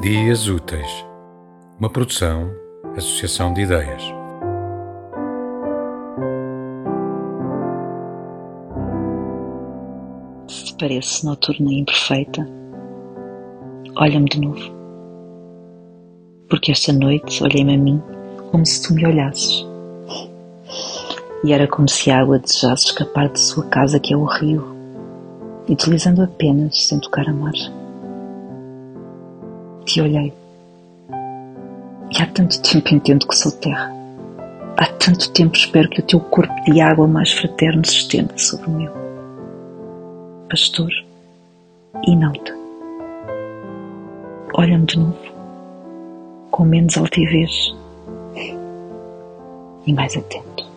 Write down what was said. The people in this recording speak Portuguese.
Dias Úteis, uma produção, associação de ideias. Se parece noturna e imperfeita, olha-me de novo. Porque esta noite olhei-me a mim como se tu me olhasses. E era como se a água desejasse escapar de sua casa, que é o rio, deslizando apenas sem tocar a margem te olhei. E há tanto tempo entendo que sou terra. Há tanto tempo espero que o teu corpo de água mais fraterno se estenda sobre o meu. Pastor, inauta. Olha-me de novo, com menos altivez e mais atento.